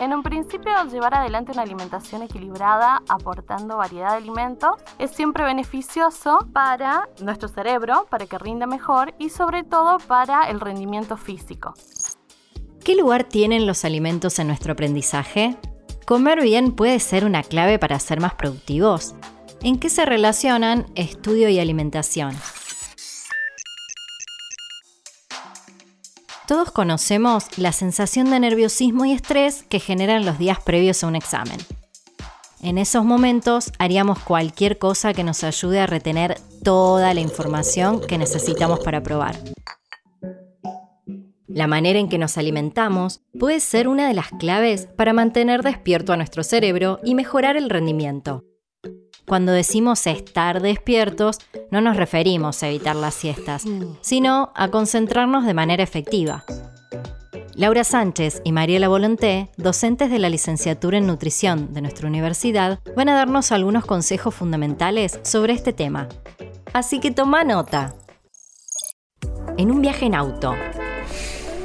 En un principio, llevar adelante una alimentación equilibrada, aportando variedad de alimentos, es siempre beneficioso para nuestro cerebro, para que rinda mejor y sobre todo para el rendimiento físico. ¿Qué lugar tienen los alimentos en nuestro aprendizaje? ¿Comer bien puede ser una clave para ser más productivos? ¿En qué se relacionan estudio y alimentación? Todos conocemos la sensación de nerviosismo y estrés que generan los días previos a un examen. En esos momentos haríamos cualquier cosa que nos ayude a retener toda la información que necesitamos para probar. La manera en que nos alimentamos puede ser una de las claves para mantener despierto a nuestro cerebro y mejorar el rendimiento. Cuando decimos estar despiertos, no nos referimos a evitar las siestas, sino a concentrarnos de manera efectiva. Laura Sánchez y Mariela Volonté, docentes de la licenciatura en nutrición de nuestra universidad, van a darnos algunos consejos fundamentales sobre este tema. Así que toma nota. En un viaje en auto,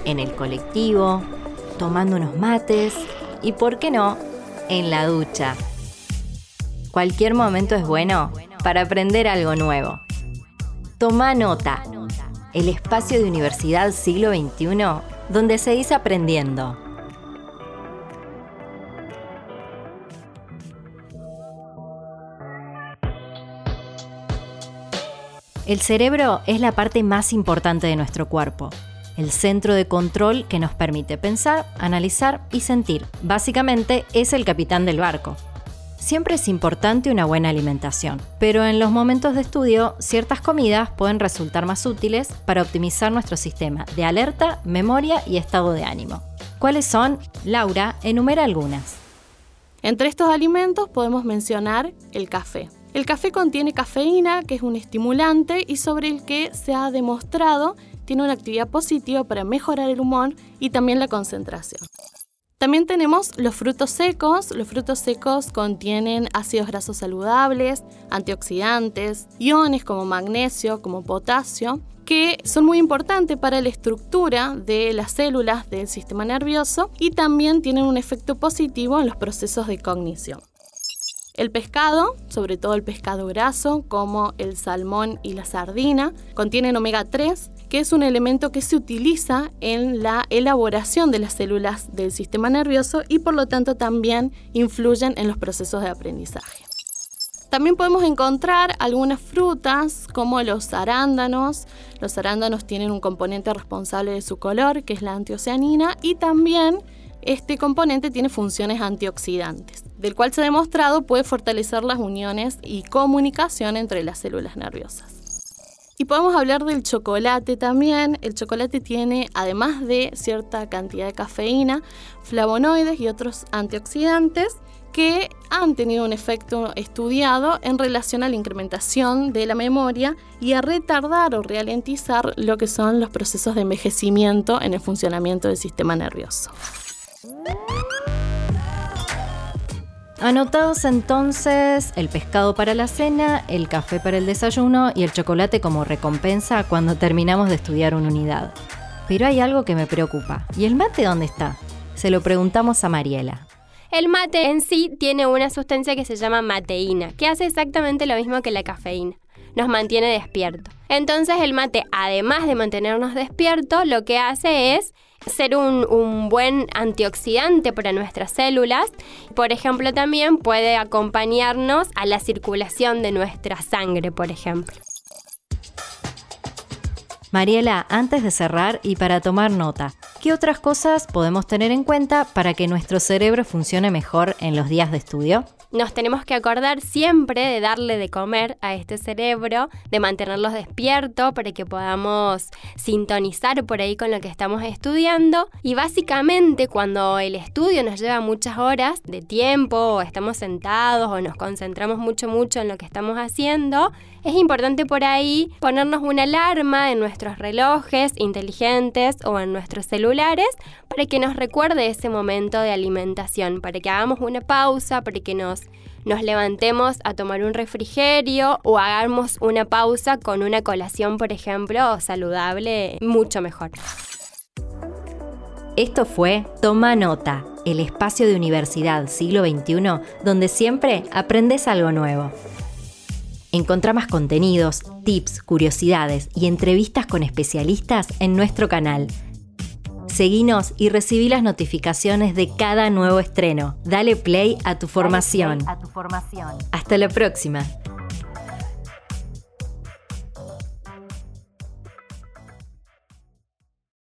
en el colectivo, tomando unos mates y, ¿por qué no?, en la ducha. Cualquier momento es bueno para aprender algo nuevo. Toma nota. El espacio de Universidad Siglo XXI donde se dice aprendiendo. El cerebro es la parte más importante de nuestro cuerpo, el centro de control que nos permite pensar, analizar y sentir. Básicamente es el capitán del barco. Siempre es importante una buena alimentación, pero en los momentos de estudio ciertas comidas pueden resultar más útiles para optimizar nuestro sistema de alerta, memoria y estado de ánimo. ¿Cuáles son? Laura, enumera algunas. Entre estos alimentos podemos mencionar el café. El café contiene cafeína, que es un estimulante y sobre el que se ha demostrado tiene una actividad positiva para mejorar el humor y también la concentración. También tenemos los frutos secos. Los frutos secos contienen ácidos grasos saludables, antioxidantes, iones como magnesio, como potasio, que son muy importantes para la estructura de las células del sistema nervioso y también tienen un efecto positivo en los procesos de cognición. El pescado, sobre todo el pescado graso, como el salmón y la sardina, contienen omega 3, que es un elemento que se utiliza en la elaboración de las células del sistema nervioso y por lo tanto también influyen en los procesos de aprendizaje. También podemos encontrar algunas frutas como los arándanos. Los arándanos tienen un componente responsable de su color, que es la antioceanina, y también este componente tiene funciones antioxidantes, del cual se ha demostrado puede fortalecer las uniones y comunicación entre las células nerviosas. Y podemos hablar del chocolate también. El chocolate tiene, además de cierta cantidad de cafeína, flavonoides y otros antioxidantes que han tenido un efecto estudiado en relación a la incrementación de la memoria y a retardar o ralentizar lo que son los procesos de envejecimiento en el funcionamiento del sistema nervioso. Anotados entonces el pescado para la cena, el café para el desayuno y el chocolate como recompensa cuando terminamos de estudiar una unidad. Pero hay algo que me preocupa. ¿Y el mate dónde está? Se lo preguntamos a Mariela. El mate en sí tiene una sustancia que se llama mateína, que hace exactamente lo mismo que la cafeína. Nos mantiene despierto. Entonces el mate, además de mantenernos despiertos, lo que hace es ser un, buen antioxidante para nuestras células. Por ejemplo, también puede acompañarnos a la circulación de nuestra sangre, por ejemplo. Mariela, antes de cerrar y para tomar nota, ¿qué otras cosas podemos tener en cuenta para que nuestro cerebro funcione mejor en los días de estudio? nos tenemos que acordar siempre de darle de comer a este cerebro, de mantenerlos despiertos para que podamos sintonizar por ahí con lo que estamos estudiando. Y básicamente cuando el estudio nos lleva muchas horas de tiempo, estamos sentados o nos concentramos mucho, mucho en lo que estamos haciendo, es importante por ahí ponernos una alarma en nuestros relojes inteligentes o en nuestros para que nos recuerde ese momento de alimentación, para que hagamos una pausa, para que nos, nos levantemos a tomar un refrigerio o hagamos una pausa con una colación, por ejemplo, saludable, mucho mejor. Esto fue Toma Nota, el espacio de Universidad Siglo XXI donde siempre aprendes algo nuevo. Encontrá más contenidos, tips, curiosidades y entrevistas con especialistas en nuestro canal. Seguinos y recibí las notificaciones de cada nuevo estreno. Dale play a tu formación. Hasta la próxima.